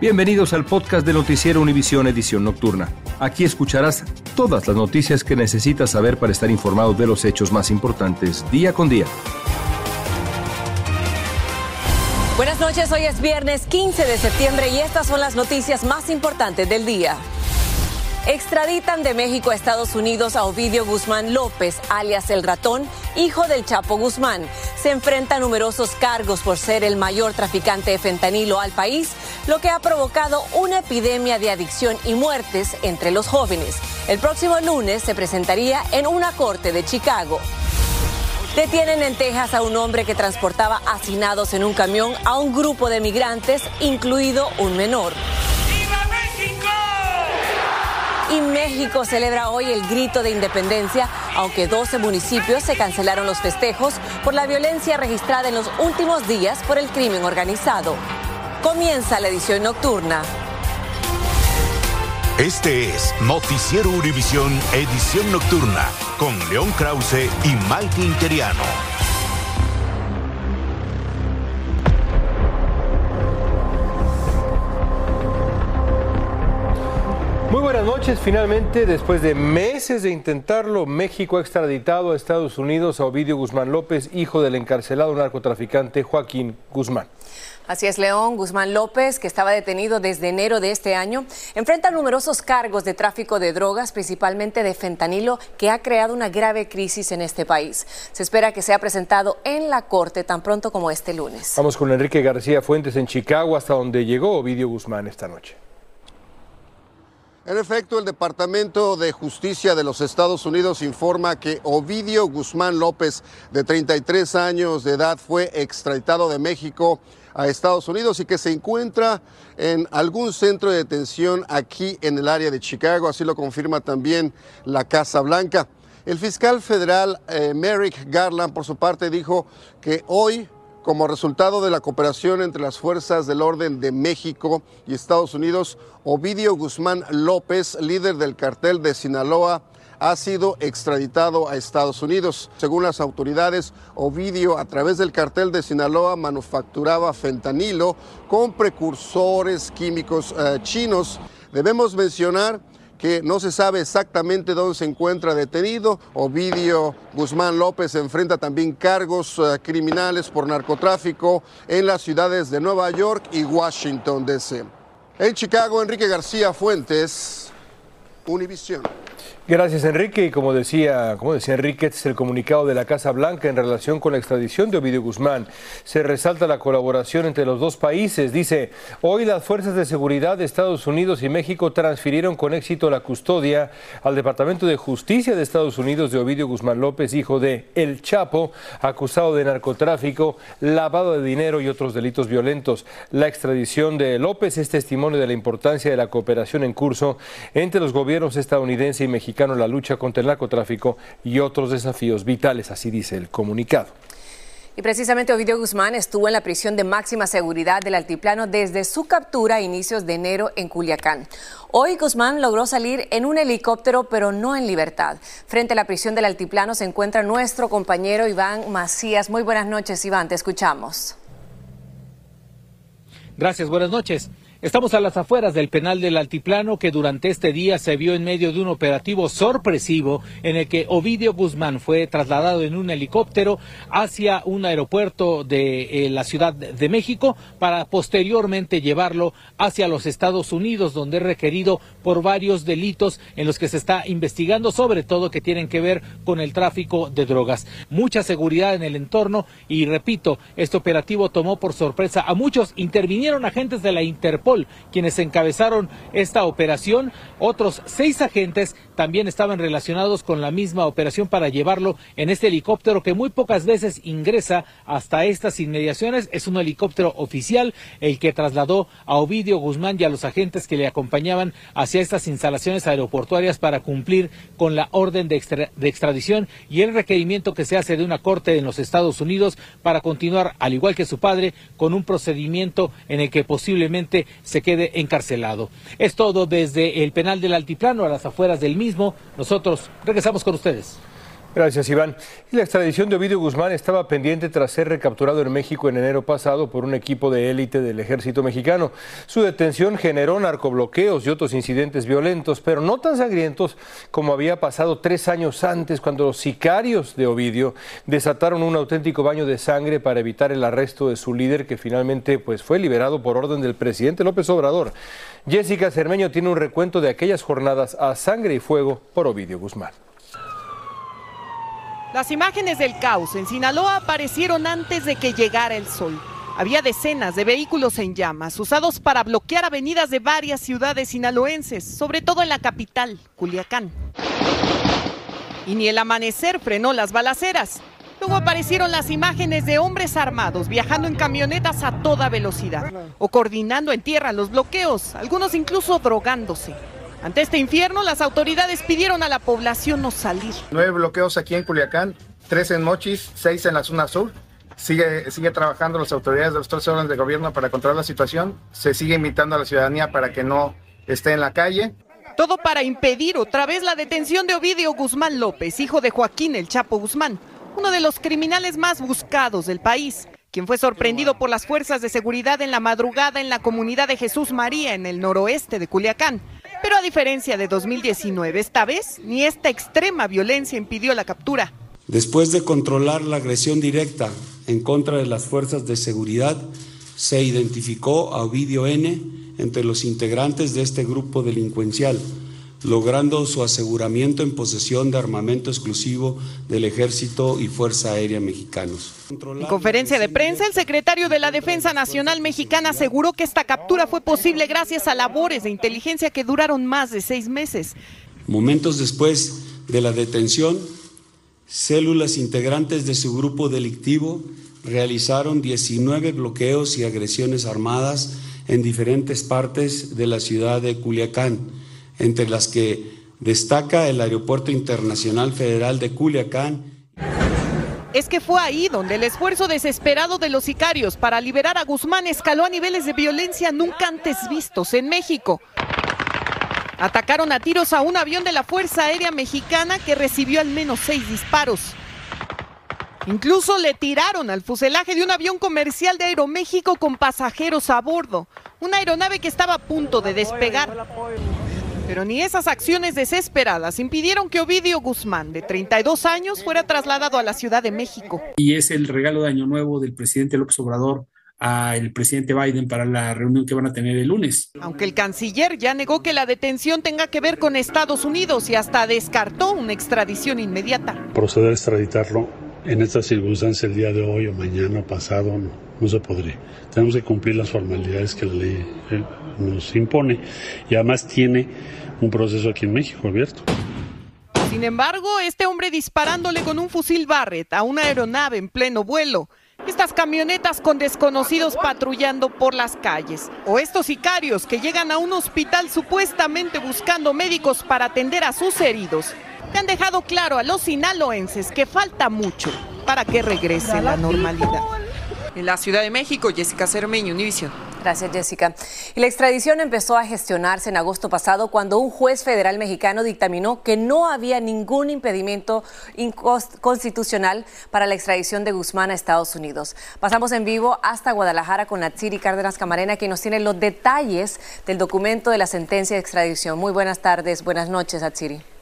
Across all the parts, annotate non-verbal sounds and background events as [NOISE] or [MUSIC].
Bienvenidos al podcast de Noticiero Univisión Edición Nocturna. Aquí escucharás todas las noticias que necesitas saber para estar informado de los hechos más importantes día con día. Buenas noches, hoy es viernes 15 de septiembre y estas son las noticias más importantes del día. Extraditan de México a Estados Unidos a Ovidio Guzmán López, alias El Ratón, hijo del Chapo Guzmán. Se enfrenta a numerosos cargos por ser el mayor traficante de fentanilo al país, lo que ha provocado una epidemia de adicción y muertes entre los jóvenes. El próximo lunes se presentaría en una corte de Chicago. Detienen en Texas a un hombre que transportaba hacinados en un camión a un grupo de migrantes, incluido un menor. Y México celebra hoy el grito de independencia, aunque 12 municipios se cancelaron los festejos por la violencia registrada en los últimos días por el crimen organizado. Comienza la edición nocturna. Este es Noticiero Univisión Edición Nocturna con León Krause y Mike Interiano. Buenas noches. Finalmente, después de meses de intentarlo, México ha extraditado a Estados Unidos a Ovidio Guzmán López, hijo del encarcelado narcotraficante Joaquín Guzmán. Así es, León Guzmán López, que estaba detenido desde enero de este año, enfrenta numerosos cargos de tráfico de drogas, principalmente de fentanilo, que ha creado una grave crisis en este país. Se espera que sea presentado en la corte tan pronto como este lunes. Vamos con Enrique García Fuentes en Chicago, hasta donde llegó Ovidio Guzmán esta noche. En efecto, el Departamento de Justicia de los Estados Unidos informa que Ovidio Guzmán López, de 33 años de edad, fue extraditado de México a Estados Unidos y que se encuentra en algún centro de detención aquí en el área de Chicago. Así lo confirma también la Casa Blanca. El fiscal federal eh, Merrick Garland, por su parte, dijo que hoy como resultado de la cooperación entre las fuerzas del orden de México y Estados Unidos, Ovidio Guzmán López, líder del cartel de Sinaloa, ha sido extraditado a Estados Unidos. Según las autoridades, Ovidio, a través del cartel de Sinaloa, manufacturaba fentanilo con precursores químicos eh, chinos. Debemos mencionar que no se sabe exactamente dónde se encuentra detenido. Ovidio Guzmán López enfrenta también cargos uh, criminales por narcotráfico en las ciudades de Nueva York y Washington, D.C. En Chicago, Enrique García Fuentes, Univisión. Gracias, Enrique. Y como decía, como decía Enrique, este es el comunicado de la Casa Blanca en relación con la extradición de Ovidio Guzmán. Se resalta la colaboración entre los dos países. Dice, hoy las fuerzas de seguridad de Estados Unidos y México transfirieron con éxito la custodia al Departamento de Justicia de Estados Unidos de Ovidio Guzmán López, hijo de El Chapo, acusado de narcotráfico, lavado de dinero y otros delitos violentos. La extradición de López es testimonio de la importancia de la cooperación en curso entre los gobiernos estadounidense y mexicano en la lucha contra el narcotráfico y otros desafíos vitales, así dice el comunicado. Y precisamente Ovidio Guzmán estuvo en la prisión de máxima seguridad del Altiplano desde su captura a inicios de enero en Culiacán. Hoy Guzmán logró salir en un helicóptero, pero no en libertad. Frente a la prisión del Altiplano se encuentra nuestro compañero Iván Macías. Muy buenas noches, Iván, te escuchamos. Gracias, buenas noches. Estamos a las afueras del penal del Altiplano que durante este día se vio en medio de un operativo sorpresivo en el que Ovidio Guzmán fue trasladado en un helicóptero hacia un aeropuerto de eh, la Ciudad de México para posteriormente llevarlo hacia los Estados Unidos donde es requerido por varios delitos en los que se está investigando, sobre todo que tienen que ver con el tráfico de drogas. Mucha seguridad en el entorno y repito, este operativo tomó por sorpresa a muchos. Intervinieron agentes de la Interpol quienes encabezaron esta operación. Otros seis agentes también estaban relacionados con la misma operación para llevarlo en este helicóptero que muy pocas veces ingresa hasta estas inmediaciones. Es un helicóptero oficial el que trasladó a Ovidio Guzmán y a los agentes que le acompañaban hacia estas instalaciones aeroportuarias para cumplir con la orden de, de extradición y el requerimiento que se hace de una corte en los Estados Unidos para continuar, al igual que su padre, con un procedimiento en el que posiblemente se quede encarcelado. Es todo desde el penal del Altiplano a las afueras del mismo. Nosotros regresamos con ustedes. Gracias, Iván. La extradición de Ovidio Guzmán estaba pendiente tras ser recapturado en México en enero pasado por un equipo de élite del ejército mexicano. Su detención generó narcobloqueos y otros incidentes violentos, pero no tan sangrientos como había pasado tres años antes, cuando los sicarios de Ovidio desataron un auténtico baño de sangre para evitar el arresto de su líder, que finalmente pues, fue liberado por orden del presidente López Obrador. Jessica Cermeño tiene un recuento de aquellas jornadas a sangre y fuego por Ovidio Guzmán. Las imágenes del caos en Sinaloa aparecieron antes de que llegara el sol. Había decenas de vehículos en llamas, usados para bloquear avenidas de varias ciudades sinaloenses, sobre todo en la capital, Culiacán. Y ni el amanecer frenó las balaceras. Luego aparecieron las imágenes de hombres armados viajando en camionetas a toda velocidad o coordinando en tierra los bloqueos, algunos incluso drogándose. Ante este infierno, las autoridades pidieron a la población no salir. Nueve bloqueos aquí en Culiacán, tres en Mochis, seis en la zona sur. Sigue, sigue trabajando las autoridades de los tres órdenes de gobierno para controlar la situación. Se sigue invitando a la ciudadanía para que no esté en la calle. Todo para impedir otra vez la detención de Ovidio Guzmán López, hijo de Joaquín El Chapo Guzmán, uno de los criminales más buscados del país, quien fue sorprendido por las fuerzas de seguridad en la madrugada en la comunidad de Jesús María, en el noroeste de Culiacán. Pero a diferencia de 2019, esta vez ni esta extrema violencia impidió la captura. Después de controlar la agresión directa en contra de las fuerzas de seguridad, se identificó a Ovidio N. entre los integrantes de este grupo delincuencial logrando su aseguramiento en posesión de armamento exclusivo del Ejército y Fuerza Aérea Mexicanos. En conferencia de prensa, el secretario de la Defensa Nacional Mexicana aseguró que esta captura fue posible gracias a labores de inteligencia que duraron más de seis meses. Momentos después de la detención, células integrantes de su grupo delictivo realizaron 19 bloqueos y agresiones armadas en diferentes partes de la ciudad de Culiacán entre las que destaca el Aeropuerto Internacional Federal de Culiacán. Es que fue ahí donde el esfuerzo desesperado de los sicarios para liberar a Guzmán escaló a niveles de violencia nunca antes vistos en México. Atacaron a tiros a un avión de la Fuerza Aérea Mexicana que recibió al menos seis disparos. Incluso le tiraron al fuselaje de un avión comercial de Aeroméxico con pasajeros a bordo, una aeronave que estaba a punto de despegar. Pero ni esas acciones desesperadas impidieron que Ovidio Guzmán, de 32 años, fuera trasladado a la Ciudad de México. Y es el regalo de Año Nuevo del presidente López Obrador al presidente Biden para la reunión que van a tener el lunes. Aunque el canciller ya negó que la detención tenga que ver con Estados Unidos y hasta descartó una extradición inmediata. Proceder a extraditarlo en estas circunstancias el día de hoy o mañana o pasado no, no se podría. Tenemos que cumplir las formalidades que la ley eh, nos impone y además tiene un proceso aquí en México abierto. Sin embargo, este hombre disparándole con un fusil Barrett a una aeronave en pleno vuelo, estas camionetas con desconocidos patrullando por las calles, o estos sicarios que llegan a un hospital supuestamente buscando médicos para atender a sus heridos, que han dejado claro a los sinaloenses que falta mucho para que regrese la normalidad. En la Ciudad de México, Jessica Cermeño, Univision. Gracias, Jessica. Y la extradición empezó a gestionarse en agosto pasado cuando un juez federal mexicano dictaminó que no había ningún impedimento constitucional para la extradición de Guzmán a Estados Unidos. Pasamos en vivo hasta Guadalajara con Natsiri Cárdenas Camarena, que nos tiene los detalles del documento de la sentencia de extradición. Muy buenas tardes, buenas noches, Atsiri.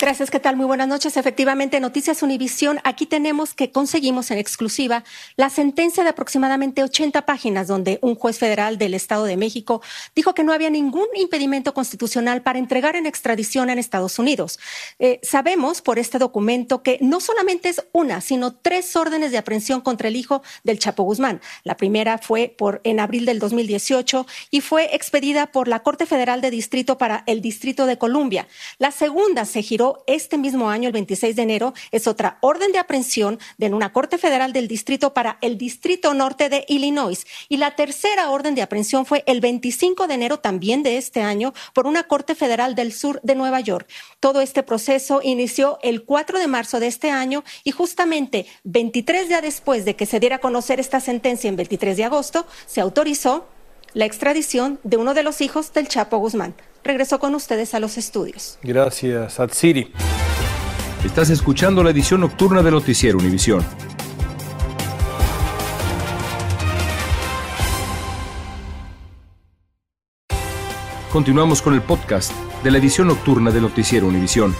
Gracias, ¿qué tal? Muy buenas noches. Efectivamente, Noticias Univisión, aquí tenemos que conseguimos en exclusiva la sentencia de aproximadamente 80 páginas donde un juez federal del Estado de México dijo que no había ningún impedimento constitucional para entregar en extradición en Estados Unidos. Eh, sabemos por este documento que no solamente es una, sino tres órdenes de aprehensión contra el hijo del Chapo Guzmán. La primera fue por en abril del 2018 y fue expedida por la Corte Federal de Distrito para el Distrito de Columbia. La segunda se giró este mismo año, el 26 de enero, es otra orden de aprehensión de una Corte Federal del Distrito para el Distrito Norte de Illinois. Y la tercera orden de aprehensión fue el 25 de enero también de este año por una Corte Federal del Sur de Nueva York. Todo este proceso inició el 4 de marzo de este año y justamente 23 días después de que se diera a conocer esta sentencia en 23 de agosto, se autorizó la extradición de uno de los hijos del Chapo Guzmán regreso con ustedes a los estudios. Gracias, Atsiri. Estás escuchando la edición nocturna de Noticiero Univisión. Continuamos con el podcast de la edición nocturna de Noticiero Univisión.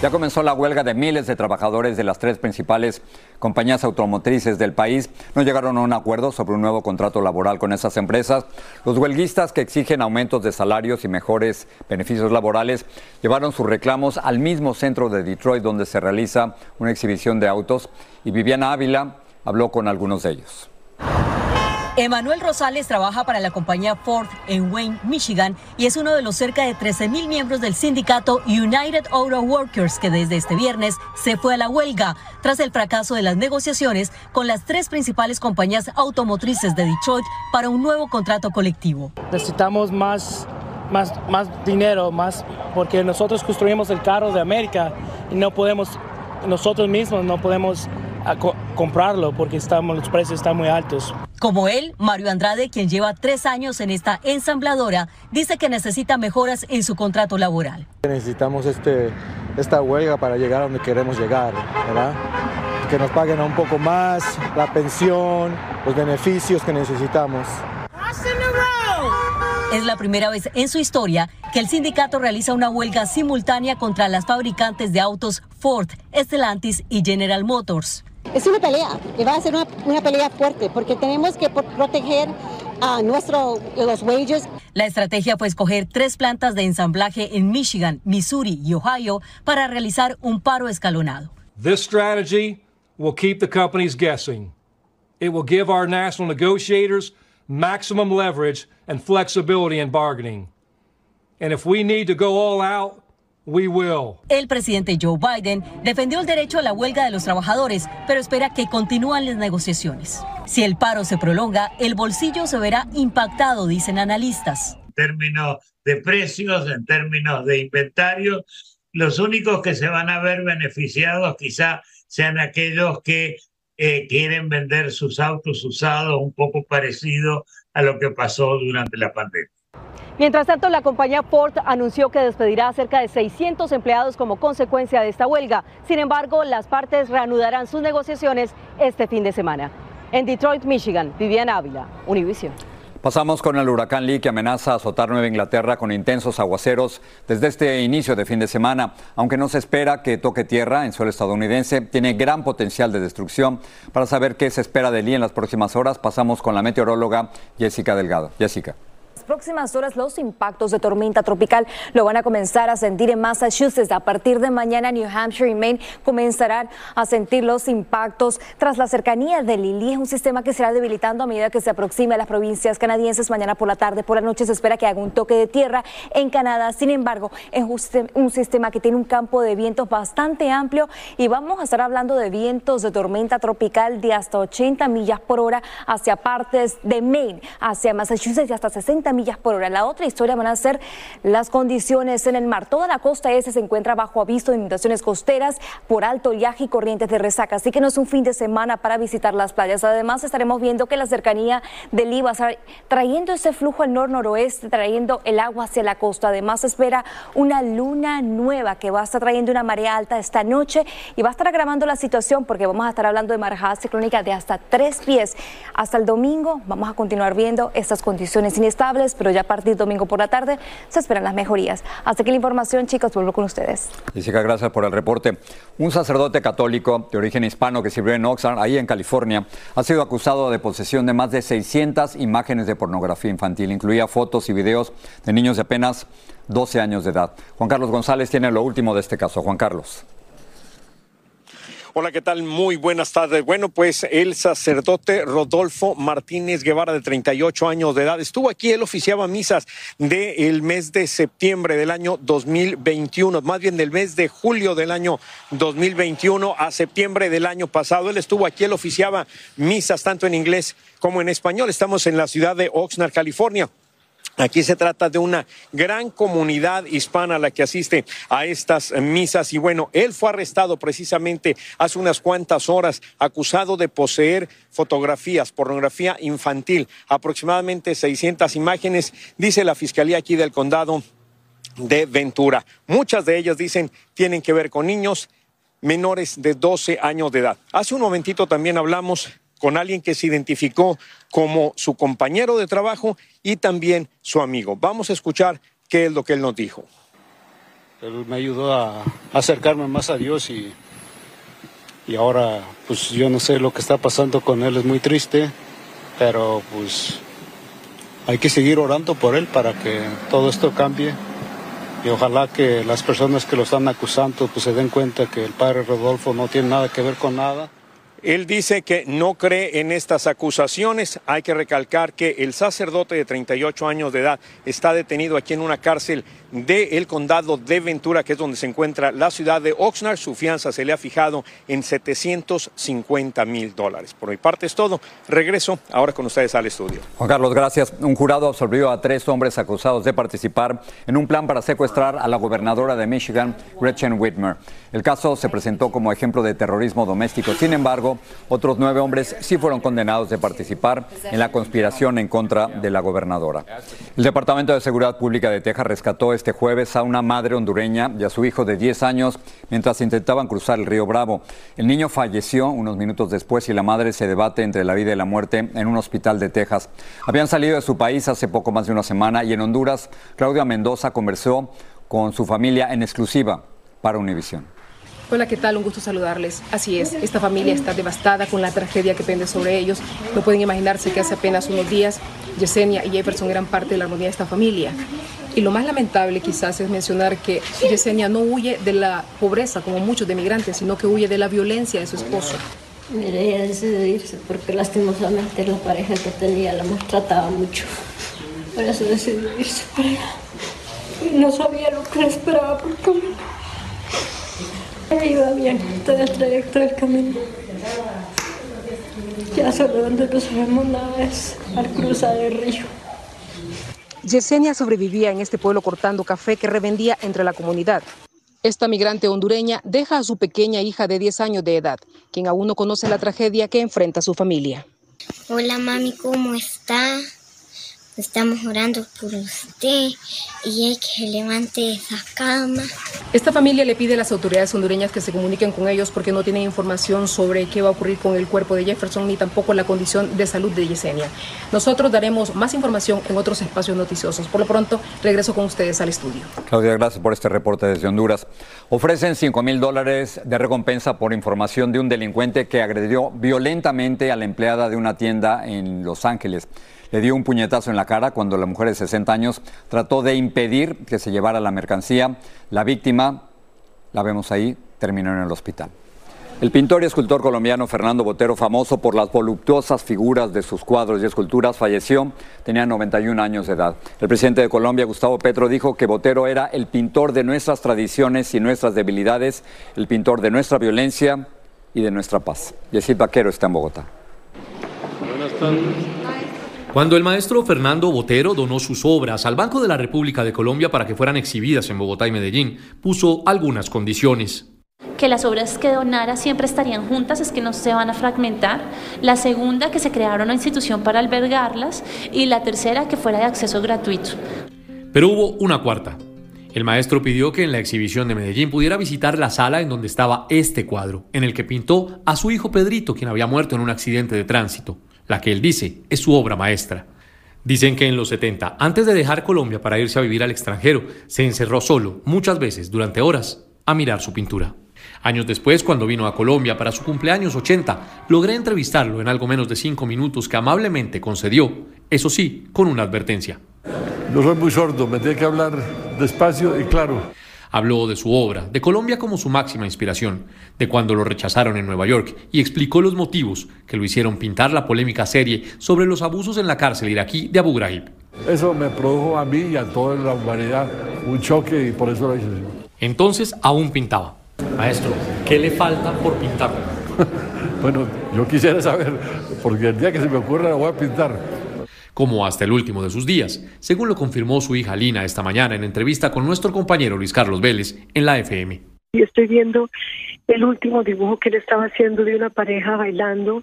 Ya comenzó la huelga de miles de trabajadores de las tres principales compañías automotrices del país. No llegaron a un acuerdo sobre un nuevo contrato laboral con esas empresas. Los huelguistas que exigen aumentos de salarios y mejores beneficios laborales llevaron sus reclamos al mismo centro de Detroit donde se realiza una exhibición de autos y Viviana Ávila habló con algunos de ellos. Emanuel Rosales trabaja para la compañía Ford en Wayne, Michigan, y es uno de los cerca de 13 mil miembros del sindicato United Auto Workers que desde este viernes se fue a la huelga tras el fracaso de las negociaciones con las tres principales compañías automotrices de Detroit para un nuevo contrato colectivo. Necesitamos más más, más dinero, más, porque nosotros construimos el carro de América y no podemos, nosotros mismos no podemos ah, comprarlo porque estamos, los precios están muy altos. Como él, Mario Andrade, quien lleva tres años en esta ensambladora, dice que necesita mejoras en su contrato laboral. Necesitamos este, esta huelga para llegar a donde queremos llegar, ¿verdad? Que nos paguen un poco más, la pensión, los beneficios que necesitamos. Es la primera vez en su historia que el sindicato realiza una huelga simultánea contra las fabricantes de autos Ford, Stellantis y General Motors. Es una pelea y va a ser una, pelea fuerte porque tenemos que proteger a nuestros los wages. La estrategia fue escoger tres plantas de ensamblaje en Michigan, Missouri y Ohio para realizar un paro escalonado. This strategy will keep the companies guessing. It will give our national negotiators maximum leverage and flexibility in bargaining. And if we need to go all out, el presidente Joe Biden defendió el derecho a la huelga de los trabajadores, pero espera que continúen las negociaciones. Si el paro se prolonga, el bolsillo se verá impactado, dicen analistas. En términos de precios, en términos de inventario, los únicos que se van a ver beneficiados quizá sean aquellos que eh, quieren vender sus autos usados un poco parecido a lo que pasó durante la pandemia. Mientras tanto, la compañía Ford anunció que despedirá a cerca de 600 empleados como consecuencia de esta huelga. Sin embargo, las partes reanudarán sus negociaciones este fin de semana. En Detroit, Michigan, Viviana Ávila, Univision. Pasamos con el huracán Lee que amenaza azotar Nueva Inglaterra con intensos aguaceros desde este inicio de fin de semana. Aunque no se espera que toque tierra en suelo estadounidense, tiene gran potencial de destrucción. Para saber qué se espera de Lee en las próximas horas, pasamos con la meteoróloga Jessica Delgado. Jessica próximas horas los impactos de tormenta tropical lo van a comenzar a sentir en Massachusetts. A partir de mañana New Hampshire y Maine comenzarán a sentir los impactos tras la cercanía de Lili. Es un sistema que será debilitando a medida que se aproxime a las provincias canadienses. Mañana por la tarde, por la noche se espera que haga un toque de tierra en Canadá. Sin embargo, es un sistema que tiene un campo de vientos bastante amplio y vamos a estar hablando de vientos de tormenta tropical de hasta 80 millas por hora hacia partes de Maine, hacia Massachusetts y hasta 60 millas por hora. La otra historia van a ser las condiciones en el mar. Toda la costa este se encuentra bajo aviso de inundaciones costeras por alto oleaje y corrientes de resaca, así que no es un fin de semana para visitar las playas. Además, estaremos viendo que la cercanía del está trayendo ese flujo al nor-noroeste, trayendo el agua hacia la costa. Además, espera una luna nueva que va a estar trayendo una marea alta esta noche y va a estar agravando la situación porque vamos a estar hablando de marejada ciclónica de hasta tres pies. Hasta el domingo vamos a continuar viendo estas condiciones inestables pero ya a partir de domingo por la tarde se esperan las mejorías. Hasta aquí la información, chicos, vuelvo con ustedes. Jessica, gracias por el reporte. Un sacerdote católico de origen hispano que sirvió en Oxnard, ahí en California, ha sido acusado de posesión de más de 600 imágenes de pornografía infantil. Incluía fotos y videos de niños de apenas 12 años de edad. Juan Carlos González tiene lo último de este caso. Juan Carlos. Hola, ¿qué tal? Muy buenas tardes. Bueno, pues el sacerdote Rodolfo Martínez Guevara, de 38 años de edad, estuvo aquí, él oficiaba misas del mes de septiembre del año 2021, más bien del mes de julio del año 2021 a septiembre del año pasado. Él estuvo aquí, él oficiaba misas tanto en inglés como en español. Estamos en la ciudad de Oxnard, California. Aquí se trata de una gran comunidad hispana la que asiste a estas misas y bueno, él fue arrestado precisamente hace unas cuantas horas acusado de poseer fotografías, pornografía infantil, aproximadamente 600 imágenes, dice la Fiscalía aquí del condado de Ventura. Muchas de ellas dicen tienen que ver con niños menores de 12 años de edad. Hace un momentito también hablamos con alguien que se identificó como su compañero de trabajo y también su amigo. Vamos a escuchar qué es lo que él nos dijo. Él me ayudó a acercarme más a Dios y, y ahora pues yo no sé lo que está pasando con él, es muy triste, pero pues hay que seguir orando por él para que todo esto cambie y ojalá que las personas que lo están acusando pues se den cuenta que el padre Rodolfo no tiene nada que ver con nada. Él dice que no cree en estas acusaciones. Hay que recalcar que el sacerdote de 38 años de edad está detenido aquí en una cárcel del condado de Ventura, que es donde se encuentra la ciudad de Oxnard. Su fianza se le ha fijado en 750 mil dólares. Por mi parte es todo. Regreso ahora con ustedes al estudio. Juan Carlos, gracias. Un jurado absolvió a tres hombres acusados de participar en un plan para secuestrar a la gobernadora de Michigan, Gretchen Whitmer. El caso se presentó como ejemplo de terrorismo doméstico. Sin embargo, otros nueve hombres sí fueron condenados de participar en la conspiración en contra de la gobernadora. El Departamento de Seguridad Pública de Texas rescató este jueves a una madre hondureña y a su hijo de 10 años mientras intentaban cruzar el río Bravo. El niño falleció unos minutos después y la madre se debate entre la vida y la muerte en un hospital de Texas. Habían salido de su país hace poco más de una semana y en Honduras, Claudia Mendoza conversó con su familia en exclusiva para Univisión. Hola, ¿qué tal? Un gusto saludarles. Así es, esta familia está devastada con la tragedia que pende sobre ellos. No pueden imaginarse que hace apenas unos días Yesenia y Jefferson eran parte de la armonía de esta familia. Y lo más lamentable quizás es mencionar que Yesenia no huye de la pobreza como muchos de migrantes, sino que huye de la violencia de su esposo. Mire, ella decidió irse porque lastimosamente la pareja que tenía la maltrataba mucho. Por eso decidió irse para allá. Y no sabía lo que le esperaba por. Iba bien todo el trayecto del camino. Ya solo donde no sabemos nada es al cruzar el río. Yesenia sobrevivía en este pueblo cortando café que revendía entre la comunidad. Esta migrante hondureña deja a su pequeña hija de 10 años de edad, quien aún no conoce la tragedia que enfrenta su familia. Hola mami, ¿cómo está? Estamos orando por usted y hay que se levante esa cama. Esta familia le pide a las autoridades hondureñas que se comuniquen con ellos porque no tienen información sobre qué va a ocurrir con el cuerpo de Jefferson ni tampoco la condición de salud de Yesenia. Nosotros daremos más información en otros espacios noticiosos. Por lo pronto, regreso con ustedes al estudio. Claudia, gracias por este reporte desde Honduras. Ofrecen 5 mil dólares de recompensa por información de un delincuente que agredió violentamente a la empleada de una tienda en Los Ángeles le dio un puñetazo en la cara cuando la mujer de 60 años trató de impedir que se llevara la mercancía. La víctima, la vemos ahí, terminó en el hospital. El pintor y escultor colombiano Fernando Botero, famoso por las voluptuosas figuras de sus cuadros y esculturas, falleció, tenía 91 años de edad. El presidente de Colombia, Gustavo Petro, dijo que Botero era el pintor de nuestras tradiciones y nuestras debilidades, el pintor de nuestra violencia y de nuestra paz. Yesid Vaquero está en Bogotá. Buenas tardes. Cuando el maestro Fernando Botero donó sus obras al Banco de la República de Colombia para que fueran exhibidas en Bogotá y Medellín, puso algunas condiciones. Que las obras que donara siempre estarían juntas, es que no se van a fragmentar. La segunda, que se creara una institución para albergarlas. Y la tercera, que fuera de acceso gratuito. Pero hubo una cuarta. El maestro pidió que en la exhibición de Medellín pudiera visitar la sala en donde estaba este cuadro, en el que pintó a su hijo Pedrito, quien había muerto en un accidente de tránsito. La que él dice es su obra maestra. Dicen que en los 70, antes de dejar Colombia para irse a vivir al extranjero, se encerró solo, muchas veces, durante horas, a mirar su pintura. Años después, cuando vino a Colombia para su cumpleaños 80, logré entrevistarlo en algo menos de cinco minutos que amablemente concedió, eso sí, con una advertencia. No soy muy sordo, me tiene que hablar despacio y claro. Habló de su obra, de Colombia como su máxima inspiración, de cuando lo rechazaron en Nueva York y explicó los motivos que lo hicieron pintar la polémica serie sobre los abusos en la cárcel iraquí de Abu Ghraib. Eso me produjo a mí y a toda la humanidad un choque y por eso lo hice. Entonces aún pintaba. Maestro, ¿qué le falta por pintar? [LAUGHS] bueno, yo quisiera saber, porque el día que se me ocurra lo voy a pintar como hasta el último de sus días, según lo confirmó su hija Lina esta mañana en entrevista con nuestro compañero Luis Carlos Vélez en la FM. Y estoy viendo el último dibujo que él estaba haciendo de una pareja bailando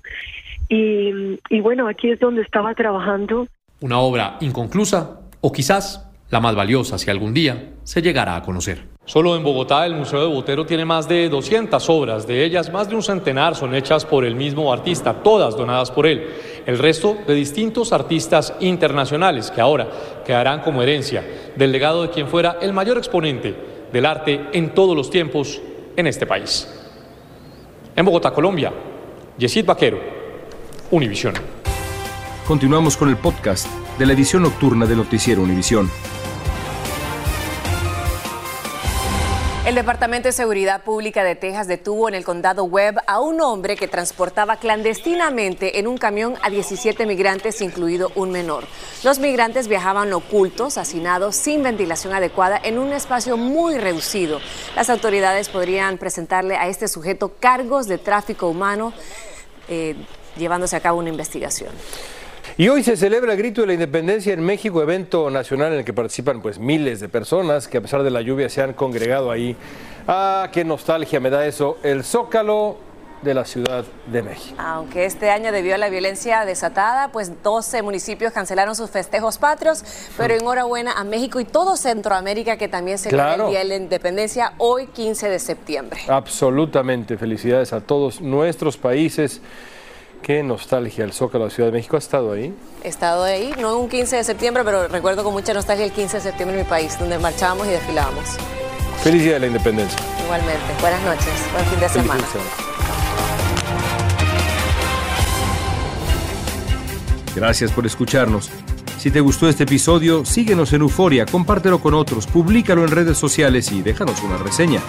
y, y bueno, aquí es donde estaba trabajando. Una obra inconclusa o quizás la más valiosa si algún día se llegara a conocer. Solo en Bogotá el Museo de Botero tiene más de 200 obras, de ellas más de un centenar son hechas por el mismo artista, todas donadas por él. El resto de distintos artistas internacionales que ahora quedarán como herencia del legado de quien fuera el mayor exponente del arte en todos los tiempos en este país. En Bogotá, Colombia, Yesid Vaquero, Univisión. Continuamos con el podcast de la edición nocturna de Noticiero Univisión. El Departamento de Seguridad Pública de Texas detuvo en el condado Webb a un hombre que transportaba clandestinamente en un camión a 17 migrantes, incluido un menor. Los migrantes viajaban ocultos, hacinados, sin ventilación adecuada, en un espacio muy reducido. Las autoridades podrían presentarle a este sujeto cargos de tráfico humano, eh, llevándose a cabo una investigación. Y hoy se celebra el Grito de la Independencia en México, evento nacional en el que participan pues miles de personas que a pesar de la lluvia se han congregado ahí. Ah, qué nostalgia me da eso, el Zócalo de la Ciudad de México. Aunque este año debido a la violencia desatada, pues 12 municipios cancelaron sus festejos patrios, pero enhorabuena a México y todo Centroamérica que también celebra Claro. el Día de la Independencia hoy 15 de septiembre. Absolutamente, felicidades a todos nuestros países. Qué nostalgia el Zócalo de la Ciudad de México. ¿Ha estado ahí? He estado ahí, no un 15 de septiembre, pero recuerdo con mucha nostalgia el 15 de septiembre en mi país, donde marchábamos y desfilábamos. Feliz Día de la Independencia. Igualmente. Buenas noches, buen fin de Feliz semana. fin de semana. Gracias por escucharnos. Si te gustó este episodio, síguenos en Euforia, compártelo con otros, públicalo en redes sociales y déjanos una reseña.